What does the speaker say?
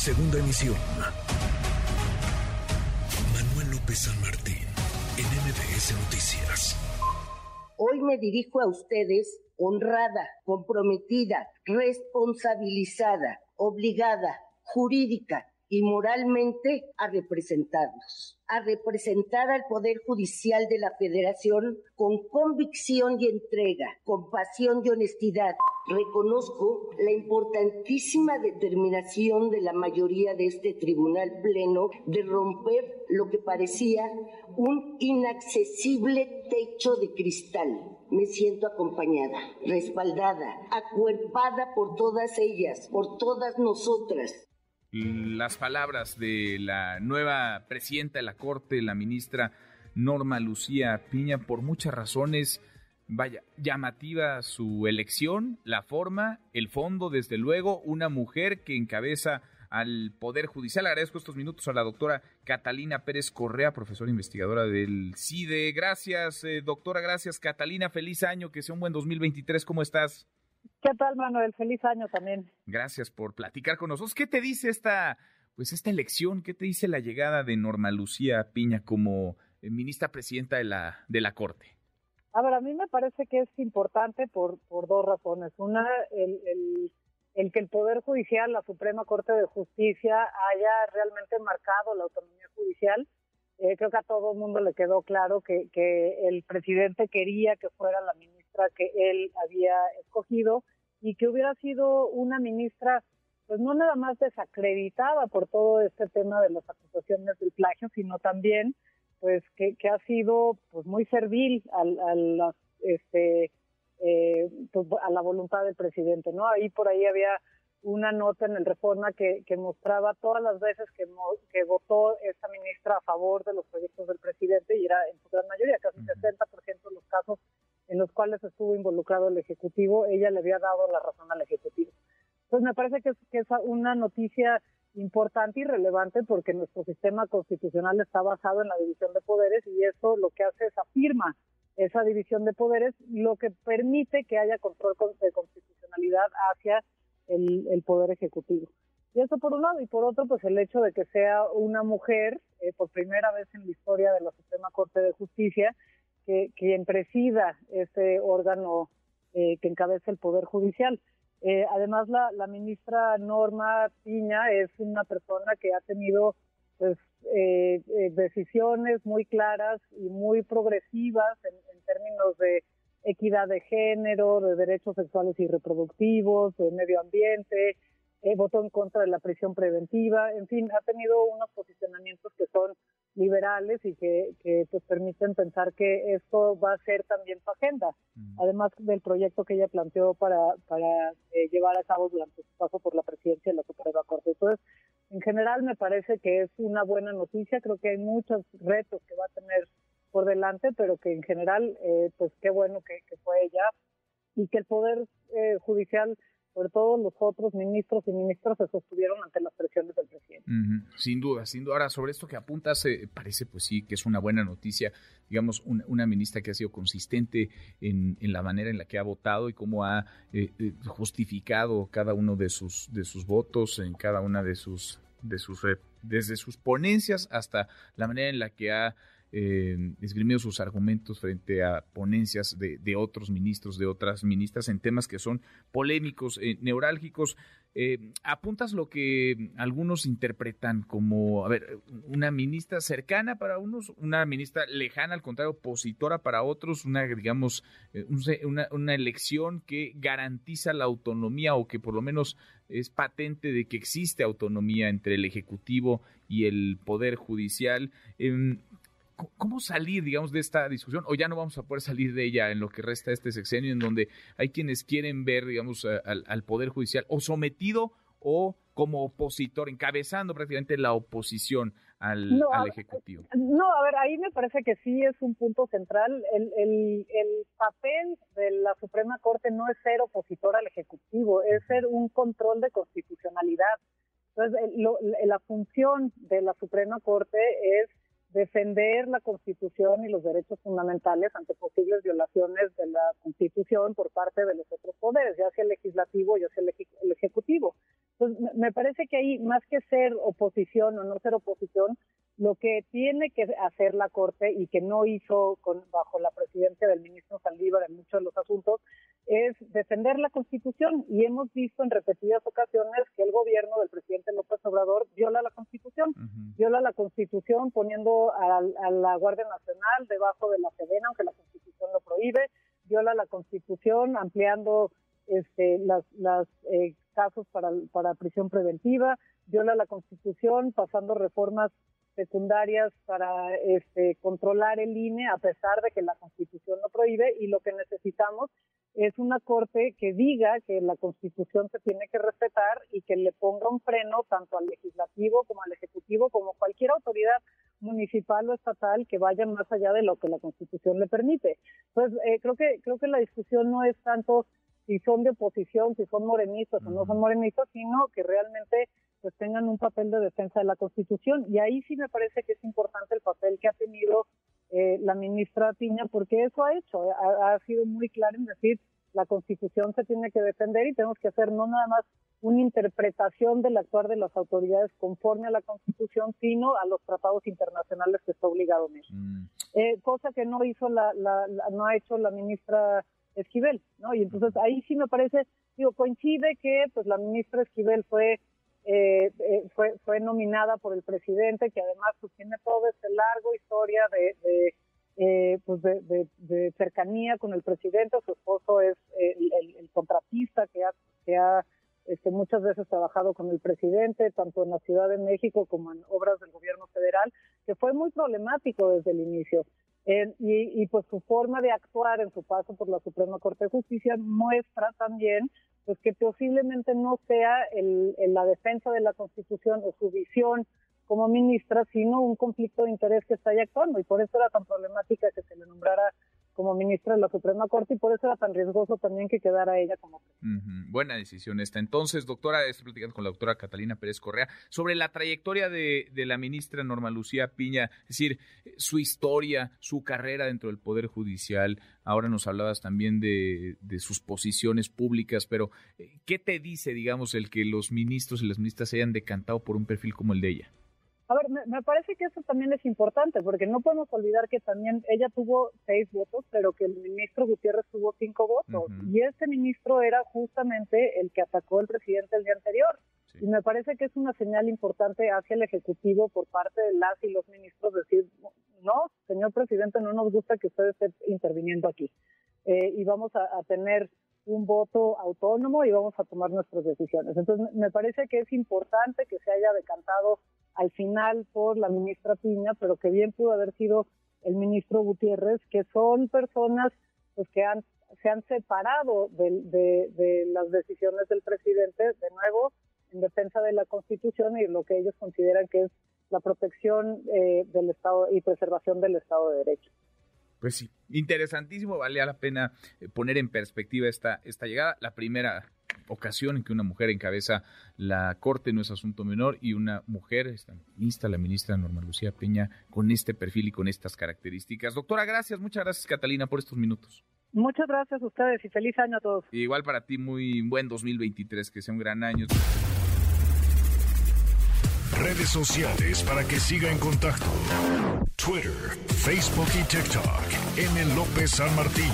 Segunda emisión. Manuel López San Martín, en MBS Noticias. Hoy me dirijo a ustedes honrada, comprometida, responsabilizada, obligada, jurídica y moralmente a representarlos, a representar al Poder Judicial de la Federación con convicción y entrega, con pasión y honestidad. Reconozco la importantísima determinación de la mayoría de este Tribunal Pleno de romper lo que parecía un inaccesible techo de cristal. Me siento acompañada, respaldada, acuerpada por todas ellas, por todas nosotras las palabras de la nueva presidenta de la Corte, la ministra Norma Lucía Piña, por muchas razones. Vaya, llamativa su elección, la forma, el fondo, desde luego, una mujer que encabeza al Poder Judicial. Agradezco estos minutos a la doctora Catalina Pérez Correa, profesora investigadora del CIDE. Gracias, eh, doctora, gracias, Catalina. Feliz año, que sea un buen 2023. ¿Cómo estás? ¿Qué tal, Manuel? Feliz año también. Gracias por platicar con nosotros. ¿Qué te dice esta, pues esta elección? ¿Qué te dice la llegada de Norma Lucía Piña como eh, ministra presidenta de la, de la Corte? A ver, a mí me parece que es importante por, por dos razones. Una, el, el, el que el Poder Judicial, la Suprema Corte de Justicia, haya realmente marcado la autonomía judicial eh, creo que a todo el mundo le quedó claro que, que el presidente quería que fuera la ministra que él había escogido y que hubiera sido una ministra pues no nada más desacreditada por todo este tema de las acusaciones del plagio, sino también pues que, que ha sido pues muy servil al, a, este, eh, pues, a la voluntad del presidente, ¿no? Ahí por ahí había una nota en el Reforma que, que mostraba todas las veces que, que votó esta ministra a favor de los proyectos del presidente y era en su gran mayoría, casi 60% de los casos en los cuales estuvo involucrado el Ejecutivo, ella le había dado la razón al Ejecutivo. Entonces me parece que es, una noticia importante y relevante porque nuestro sistema constitucional está basado en la división de poderes y eso lo que hace es afirma esa división de poderes, lo que permite que haya control de constitucionalidad hacia el, Poder Ejecutivo. Y eso por un lado, y por otro, pues el hecho de que sea una mujer, eh, por primera vez en la historia de la Suprema Corte de Justicia, que quien presida ese órgano eh, que encabeza el Poder Judicial. Eh, además, la, ministra Norma Piña es una persona que ha tenido pues, decisiones muy claras y muy progresivas en términos de equidad de género, de derechos sexuales y reproductivos, de medio ambiente, eh, votó en contra de la prisión preventiva, en fin, ha tenido unos posicionamientos que son liberales y que, que pues permiten pensar que esto va a ser también su agenda, mm. además del proyecto que ella planteó para, para eh, llevar a cabo durante su paso por la presidencia de la Suprema Corte. Entonces, en general me parece que es una buena noticia, creo que hay muchos retos que va a tener por delante, pero que en general, eh, pues qué bueno que, fue ella y que el Poder eh, Judicial, sobre todo los otros ministros y ministras, se sostuvieron ante las presiones del presidente. Sin duda, sin duda. Ahora, sobre esto que apuntas, eh, parece pues sí que es una buena noticia, digamos, una, ministra que ha sido consistente en, en, la manera en la que ha votado y cómo ha justificado cada uno de sus, de sus votos en cada una de sus, de sus, desde sus ponencias hasta la manera en la que ha eh, esgrimido sus argumentos frente a ponencias de, otros ministros, de otras ministras en temas que son polémicos, eh, neurálgicos. Eh, apuntas lo que algunos interpretan como, a ver, una ministra cercana para unos, una ministra lejana, al contrario, opositora para otros, una, digamos, eh, una, una elección que garantiza la autonomía o que por lo menos es patente de que existe autonomía entre el Ejecutivo y el Poder Judicial. Em, ¿Cómo salir, digamos, de esta discusión? O ya no vamos a poder salir de ella en lo que resta de este sexenio, en donde hay quienes quieren ver, digamos, al, Poder Judicial o sometido o como opositor, encabezando prácticamente la oposición al, Ejecutivo. No, a ver, ahí me parece que sí es un punto central. El, el, el papel de la Suprema Corte no es ser opositor al Ejecutivo, es ser un control de constitucionalidad. Entonces, la función de la Suprema Corte es defender la Constitución y los derechos fundamentales ante posibles violaciones de la Constitución por parte de los otros poderes, ya sea el legislativo, ya sea el, ejecutivo. Pues me parece que ahí, más que ser oposición o no ser oposición, lo que tiene que hacer la Corte y que no hizo con, bajo la presidencia del ministro Saldívar en muchos de los asuntos es defender la Constitución. Y hemos visto en repetidas ocasiones que el gobierno del presidente López Obrador viola la Constitución. Viola la Constitución poniendo a, la Guardia Nacional debajo de la Sedena, aunque la Constitución lo prohíbe. Viola la Constitución ampliando este, las, las eh, casos para, para prisión preventiva. Viola la Constitución pasando reformas secundarias para este, controlar el INE a pesar de que la Constitución lo prohíbe y lo que necesitamos es una corte que diga que la Constitución se tiene que respetar y que le ponga un freno tanto al legislativo como al ejecutivo como cualquier autoridad municipal o estatal que vaya más allá de lo que la Constitución le permite. Entonces, eh, creo que creo que la discusión no es tanto si son de oposición, si son morenistas o no son morenistas, sino que realmente pues tengan un papel de defensa de la Constitución. Y ahí sí me parece que es importante el papel que ha tenido eh, la ministra Piña, porque eso ha hecho, ha, sido muy claro en decir la Constitución se tiene que defender y tenemos que hacer no nada más una interpretación del actuar de las autoridades conforme a la Constitución, sino a los tratados internacionales que está obligado México. Mm. Eh, cosa que no hizo la, la, no ha hecho la ministra Esquivel, ¿no? Y entonces ahí sí me parece, digo, coincide que pues la ministra Esquivel fue eh, eh, fue, fue nominada por el presidente, que además pues, tiene toda esta larga historia de, de eh, pues de, cercanía con el presidente. Su esposo es el, contratista que ha, que ha este, muchas veces trabajado con el presidente, tanto en la Ciudad de México como en obras del gobierno federal, que fue muy problemático desde el inicio. y, y pues su forma de actuar en su paso por la Suprema Corte de Justicia muestra también pues que posiblemente no sea el, la defensa de la Constitución o su visión como ministra, sino un conflicto de interés que está ahí actuando. Y por eso era tan problemática que se le nombrara como ministra de la Suprema Corte y por eso era tan riesgoso también que quedara ella como Buena decisión esta. Entonces, doctora, estoy platicando con la doctora Catalina Pérez Correa sobre la trayectoria de, la ministra Norma Lucía Piña, es decir, su historia, su carrera dentro del Poder Judicial. Ahora nos hablabas también de, de sus posiciones públicas, pero eh, ¿qué te dice, digamos, el que los ministros y las ministras se hayan decantado por un perfil como el de ella? A ver, me, parece que eso también es importante, porque no podemos olvidar que también ella tuvo seis votos, pero que el ministro Gutiérrez tuvo cinco votos. Y ese ministro era justamente el que atacó al presidente el día anterior. Y me parece que es una señal importante hacia el Ejecutivo por parte de las y los ministros decir, no, señor presidente, no nos gusta que usted esté interviniendo aquí. Eh, y vamos a, a tener un voto autónomo y vamos a tomar nuestras decisiones. Entonces, me parece que es importante que se haya decantado al final por la ministra Piña, pero que bien pudo haber sido el ministro Gutiérrez, que son personas pues que han, se han separado de, las decisiones del presidente, de nuevo, en defensa de la Constitución y lo que ellos consideran que es la protección eh, del Estado y preservación del Estado de Derecho. Pues sí, interesantísimo, valía la pena eh, poner en perspectiva esta, esta llegada. La primera ocasión en que una mujer encabeza la Corte no es asunto menor y una mujer, esta ministra, la ministra Norma Lucía Peña, con este perfil y con estas características. Doctora, gracias, muchas gracias Catalina por estos minutos. Muchas gracias a ustedes y feliz año a todos. Igual para ti, muy buen 2023, que sea un gran año. Redes sociales para que siga en contacto: Twitter, Facebook y TikTok. M. López San Martín.